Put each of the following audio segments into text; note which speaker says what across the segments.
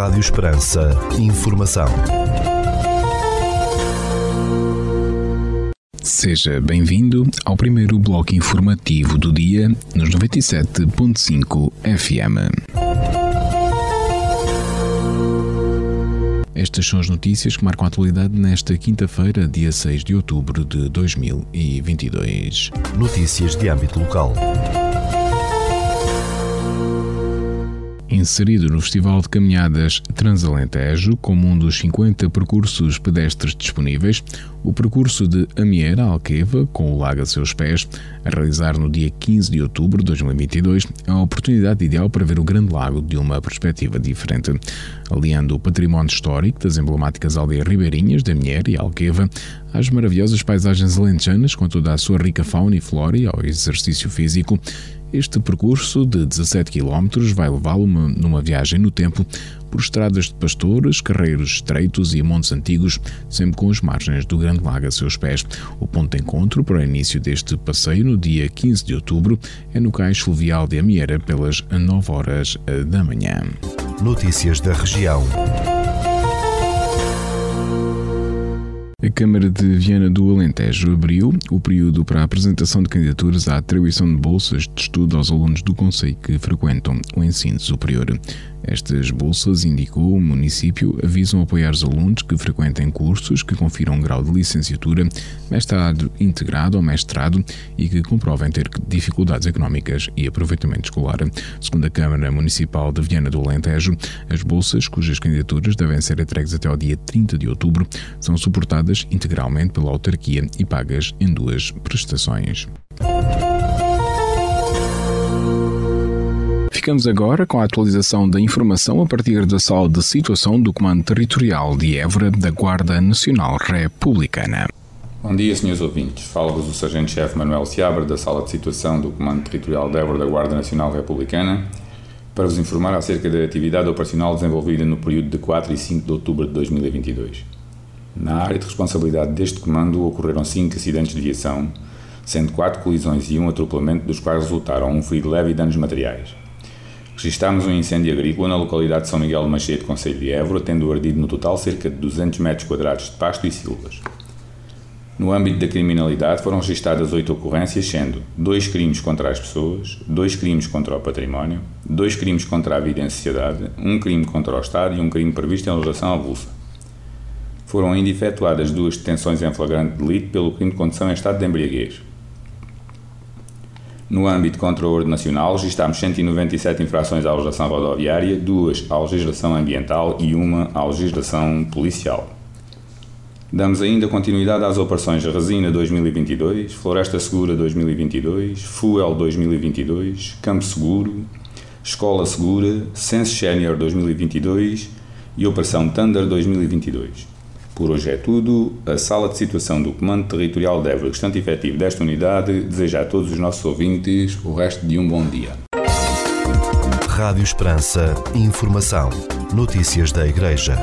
Speaker 1: Rádio Esperança. Informação.
Speaker 2: Seja bem-vindo ao primeiro bloco informativo do dia nos 97.5 FM. Estas são as notícias que marcam a atualidade nesta quinta-feira, dia 6 de outubro de 2022.
Speaker 1: Notícias de âmbito local.
Speaker 2: Inserido no Festival de Caminhadas Transalentejo como um dos 50 percursos pedestres disponíveis, o percurso de Amiera Alqueva, com o lago a seus pés, a realizar no dia 15 de outubro de 2022, é a oportunidade ideal para ver o Grande Lago de uma perspectiva diferente, aliando o património histórico das emblemáticas aldeias ribeirinhas de Amiera e Alqueva às maravilhosas paisagens alentejanas com toda a sua rica fauna e flora e ao exercício físico este percurso de 17 km vai levá-lo numa viagem no tempo por estradas de pastores, carreiros estreitos e montes antigos, sempre com as margens do Grande Lago a seus pés. O ponto de encontro para o início deste passeio, no dia 15 de outubro, é no cais fluvial de Amiera, pelas 9 horas da manhã.
Speaker 1: Notícias da região.
Speaker 2: A Câmara de Viana do Alentejo abriu o período para a apresentação de candidaturas à atribuição de bolsas de estudo aos alunos do Conselho que frequentam o ensino superior. Estas bolsas, indicou o município, avisam apoiar os alunos que frequentem cursos que confiram um grau de licenciatura, mestrado integrado ou mestrado e que comprovem ter dificuldades económicas e aproveitamento escolar. Segundo a Câmara Municipal de Viana do Alentejo, as bolsas, cujas candidaturas devem ser entregues até ao dia 30 de outubro, são suportadas integralmente pela autarquia e pagas em duas prestações. Ficamos agora com a atualização da informação a partir da sala de situação do Comando Territorial de Évora da Guarda Nacional Republicana.
Speaker 3: Bom dia, senhores ouvintes. Fala-vos o Sargento-Chefe Manuel Seabra, da Sala de Situação do Comando Territorial de Évora da Guarda Nacional Republicana, para vos informar acerca da atividade operacional desenvolvida no período de 4 e 5 de outubro de 2022. Na área de responsabilidade deste comando ocorreram 5 acidentes de viação, sendo 4 colisões e um atropelamento, dos quais resultaram um ferido leve e danos materiais. Registámos um incêndio agrícola na localidade de São Miguel de Machete, Conselho de Évora, tendo ardido no total cerca de 200 metros quadrados de pasto e silvas. No âmbito da criminalidade foram registadas oito ocorrências, sendo dois crimes contra as pessoas, dois crimes contra o património, dois crimes contra a vida em sociedade, um crime contra o Estado e um crime previsto em legislação avulsa. Foram ainda efetuadas duas detenções em flagrante delito pelo crime de condução em estado de embriaguez. No âmbito contra o ordem nacional, registámos 197 infrações à legislação rodoviária, duas à legislação ambiental e uma à legislação policial. Damos ainda continuidade às operações Resina 2022, Floresta Segura 2022, Fuel 2022, Campo Seguro, Escola Segura, Sense Senior 2022 e Operação Thunder 2022. Por hoje é tudo. A sala de situação do Comando Territorial de Évora, restante efetivo desta unidade, deseja a todos os nossos ouvintes o resto de um bom dia.
Speaker 1: Rádio Esperança. Informação. Notícias da Igreja.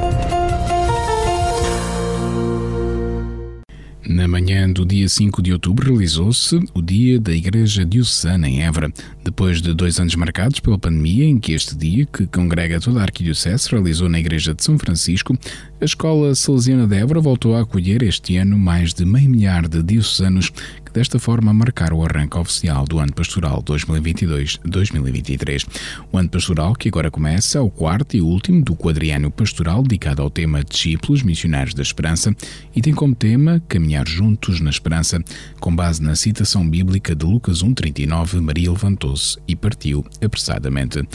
Speaker 2: Na manhã do dia 5 de outubro realizou-se o Dia da Igreja Diocesana em Évora, depois de dois anos marcados pela pandemia, em que este dia, que congrega toda a Arquidiocese, realizou na Igreja de São Francisco, a Escola Salesiana de Évora voltou a acolher este ano mais de meio milhar de diocesanos desta forma marcar o arranque oficial do ano pastoral 2022-2023. O ano pastoral que agora começa é o quarto e último do quadriânio pastoral dedicado ao tema Discípulos Missionários da Esperança e tem como tema Caminhar Juntos na Esperança, com base na citação bíblica de Lucas 1,39, Maria levantou-se e partiu apressadamente.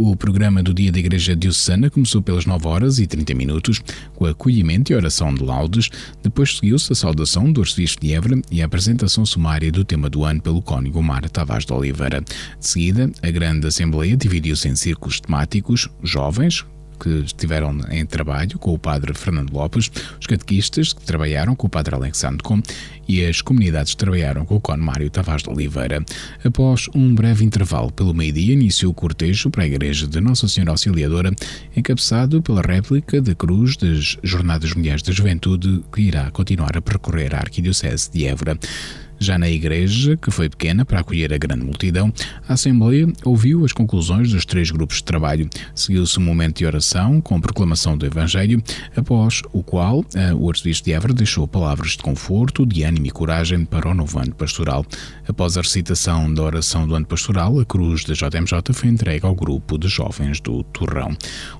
Speaker 2: O programa do Dia da Igreja Diocesana começou pelas 9 horas e 30 minutos, com acolhimento e oração de laudes. Depois seguiu-se a saudação do Arcebispo de Évora e a apresentação sumária do tema do ano pelo Cónigo Mar Tavares de Oliveira. De seguida, a grande Assembleia dividiu-se em círculos temáticos, jovens, que estiveram em trabalho com o padre Fernando Lopes, os catequistas que trabalharam com o padre Alexandre Com e as comunidades que trabalharam com o Con Mário Tavares de Oliveira. Após um breve intervalo pelo meio-dia, iniciou o cortejo para a Igreja de Nossa Senhora Auxiliadora, encabeçado pela réplica da Cruz das Jornadas Mulheres da Juventude, que irá continuar a percorrer a Arquidiocese de Évora. Já na igreja, que foi pequena para acolher a grande multidão, a Assembleia ouviu as conclusões dos três grupos de trabalho. Seguiu-se um momento de oração com proclamação do Evangelho, após o qual eh, o arcebispo de Évora deixou palavras de conforto, de ânimo e coragem para o novo ano pastoral. Após a recitação da oração do ano pastoral, a cruz da JMJ foi entregue ao grupo de jovens do Torrão.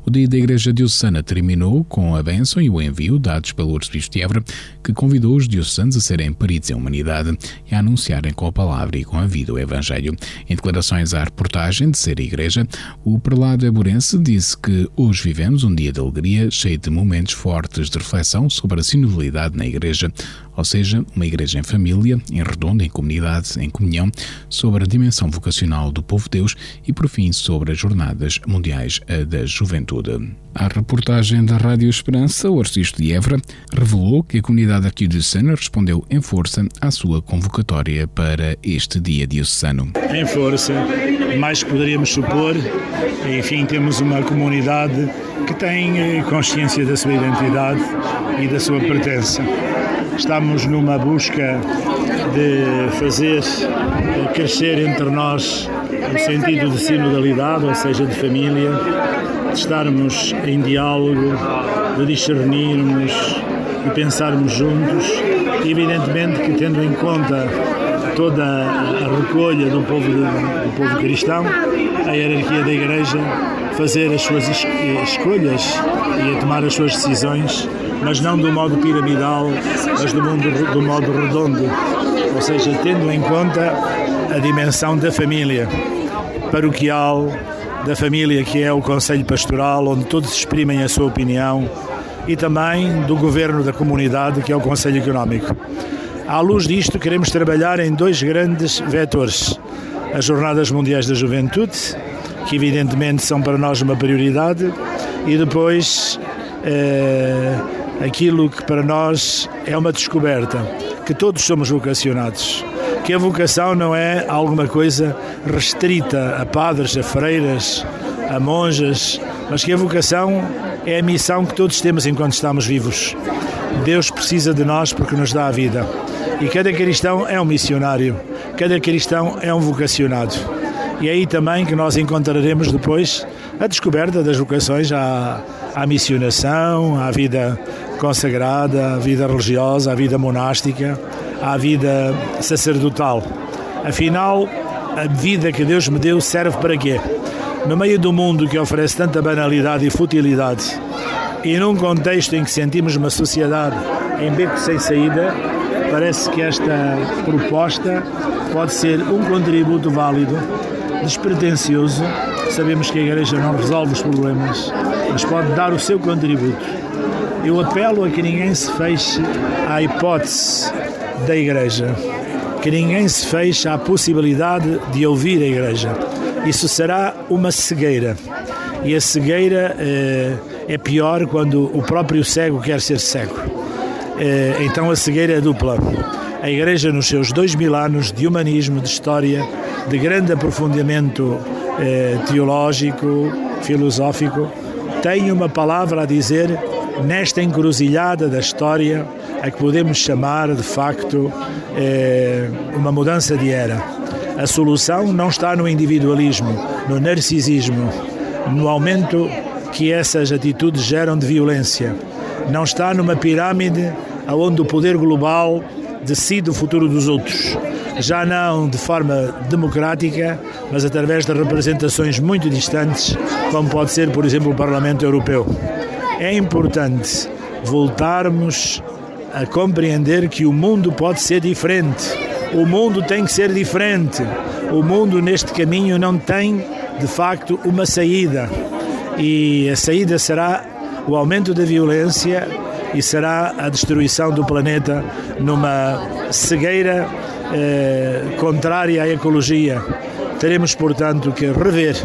Speaker 2: O dia da Igreja Diocesana terminou com a bênção e o envio dados pelo arcebispo de Évora, que convidou os diocesanos a serem peritos em humanidade e a anunciarem com a palavra e com a vida o Evangelho. Em declarações à reportagem de Ser Igreja, o prelado eburense disse que hoje vivemos um dia de alegria, cheio de momentos fortes de reflexão sobre a sinodalidade na Igreja, ou seja, uma igreja em família, em redonda, em comunidade, em comunhão, sobre a dimensão vocacional do povo de Deus e, por fim, sobre as Jornadas Mundiais da Juventude. A reportagem da Rádio Esperança, o arcebispo de Évora, revelou que a comunidade arquidiocesana respondeu em força à sua convocatória para este dia diocesano.
Speaker 4: Em força, mais que poderíamos supor, enfim, temos uma comunidade que tem eh, consciência da sua identidade e da sua pertença. Estamos numa busca de fazer crescer entre nós o sentido de sinodalidade, ou seja, de família, de estarmos em diálogo, de discernirmos e pensarmos juntos. Evidentemente que tendo em conta toda a recolha do povo, do povo cristão, a hierarquia da Igreja, fazer as suas escolhas e a tomar as suas decisões, mas não do modo piramidal, mas do, mundo, do modo redondo, ou seja, tendo em conta a dimensão da família paroquial, da família que é o Conselho Pastoral, onde todos exprimem a sua opinião, e também do governo da comunidade, que é o Conselho Económico. À luz disto, queremos trabalhar em dois grandes vetores: as Jornadas Mundiais da Juventude, que evidentemente são para nós uma prioridade, e depois eh, aquilo que para nós é uma descoberta, que todos somos vocacionados que a vocação não é alguma coisa restrita a padres, a freiras, a monjas, mas que a vocação é a missão que todos temos enquanto estamos vivos. Deus precisa de nós porque nos dá a vida. E cada cristão é um missionário, cada cristão é um vocacionado. E é aí também que nós encontraremos depois a descoberta das vocações à, à missionação, à vida consagrada, à vida religiosa, à vida monástica à vida sacerdotal. Afinal, a vida que Deus me deu serve para quê? No meio do mundo que oferece tanta banalidade e futilidade, e num contexto em que sentimos uma sociedade em beco sem saída, parece que esta proposta pode ser um contributo válido, despretensioso. Sabemos que a Igreja não resolve os problemas, mas pode dar o seu contributo. Eu apelo a que ninguém se feche à hipótese da Igreja, que ninguém se feche à possibilidade de ouvir a Igreja. Isso será uma cegueira. E a cegueira eh, é pior quando o próprio cego quer ser cego. Eh, então a cegueira é dupla. A Igreja, nos seus dois mil anos de humanismo, de história, de grande aprofundamento eh, teológico, filosófico, tem uma palavra a dizer nesta encruzilhada da história a que podemos chamar de facto é, uma mudança de era. A solução não está no individualismo, no narcisismo, no aumento que essas atitudes geram de violência. Não está numa pirâmide onde o poder global decide o futuro dos outros. Já não de forma democrática, mas através de representações muito distantes, como pode ser, por exemplo, o Parlamento Europeu. É importante voltarmos a compreender que o mundo pode ser diferente. O mundo tem que ser diferente. O mundo neste caminho não tem, de facto, uma saída. E a saída será o aumento da violência e será a destruição do planeta numa cegueira eh, contrária à ecologia. Teremos, portanto, que rever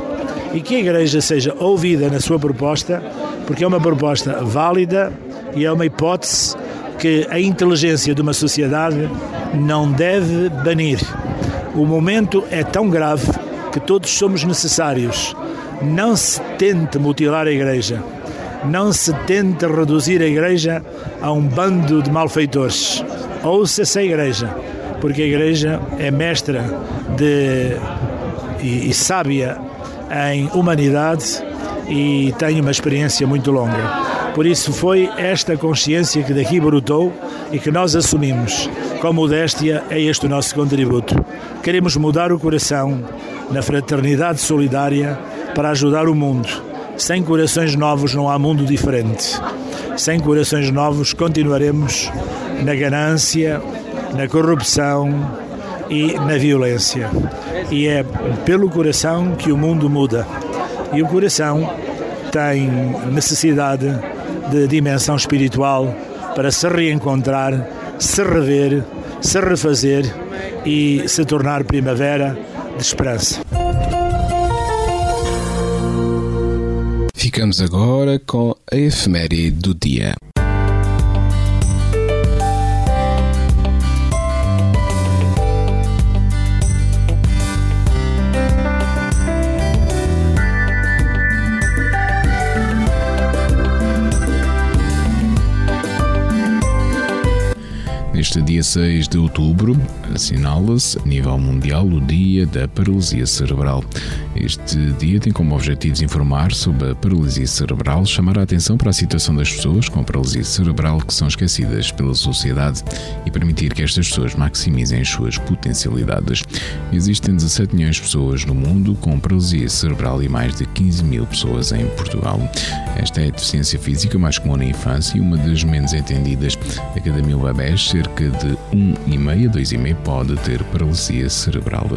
Speaker 4: e que a Igreja seja ouvida na sua proposta, porque é uma proposta válida e é uma hipótese que a inteligência de uma sociedade não deve banir. O momento é tão grave que todos somos necessários. Não se tente mutilar a Igreja. Não se tente reduzir a Igreja a um bando de malfeitores. Ouça-se a Igreja, porque a Igreja é mestra de, e, e sábia em humanidade e tem uma experiência muito longa. Por isso foi esta consciência que daqui brotou e que nós assumimos. Com modéstia é este o nosso contributo. Queremos mudar o coração na fraternidade solidária para ajudar o mundo. Sem corações novos não há mundo diferente. Sem corações novos continuaremos na ganância, na corrupção e na violência. E é pelo coração que o mundo muda. E o coração tem necessidade de dimensão espiritual para se reencontrar, se rever, se refazer e se tornar primavera de esperança.
Speaker 2: Ficamos agora com a efeméride do dia. Neste dia 6 de outubro, assinala-se a nível mundial o Dia da Paralisia Cerebral. Este dia tem como objetivos informar sobre a paralisia cerebral, chamar a atenção para a situação das pessoas com paralisia cerebral que são esquecidas pela sociedade e permitir que estas pessoas maximizem as suas potencialidades. Existem 17 milhões de pessoas no mundo com paralisia cerebral e mais de 15 mil pessoas em Portugal. Esta é a deficiência física mais comum na infância e uma das menos entendidas. A cada mil bebés, cerca de 1,5 a 2,5 pode ter paralisia cerebral.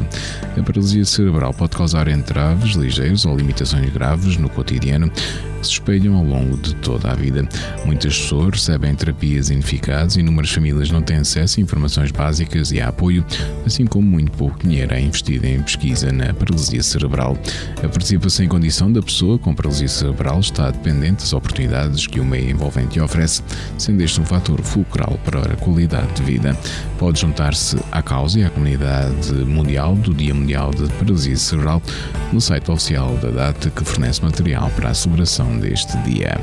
Speaker 2: A paralisia cerebral pode causar entraves ligeiros ou limitações graves no cotidiano se espelham ao longo de toda a vida. Muitas pessoas recebem terapias ineficazes e inúmeras famílias não têm acesso a informações básicas e a apoio, assim como muito pouco dinheiro é investido em pesquisa na paralisia cerebral. A participação em condição da pessoa com paralisia cerebral está dependente das oportunidades que o meio envolvente oferece, sendo este um fator fulcral para a qualidade de vida. Pode juntar-se à causa e à comunidade mundial do Dia Mundial de Paralisia Cerebral no site oficial da data que fornece material para a celebração deste dia.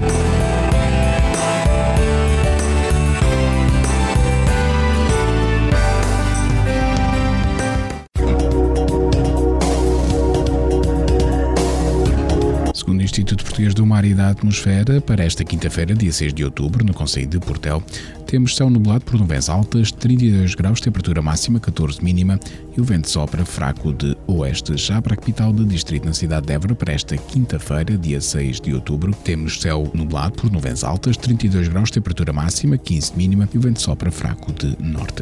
Speaker 2: Instituto Português do Mar e da Atmosfera, para esta quinta-feira, dia 6 de outubro, no Conselho de Portel, temos céu nublado por nuvens altas, 32 graus, temperatura máxima, 14 mínima e o vento sopra fraco de oeste. Já para a capital do distrito, na cidade de Évora, para esta quinta-feira, dia 6 de outubro, temos céu nublado por nuvens altas, 32 graus, temperatura máxima, 15 mínima e o vento sopra fraco de norte.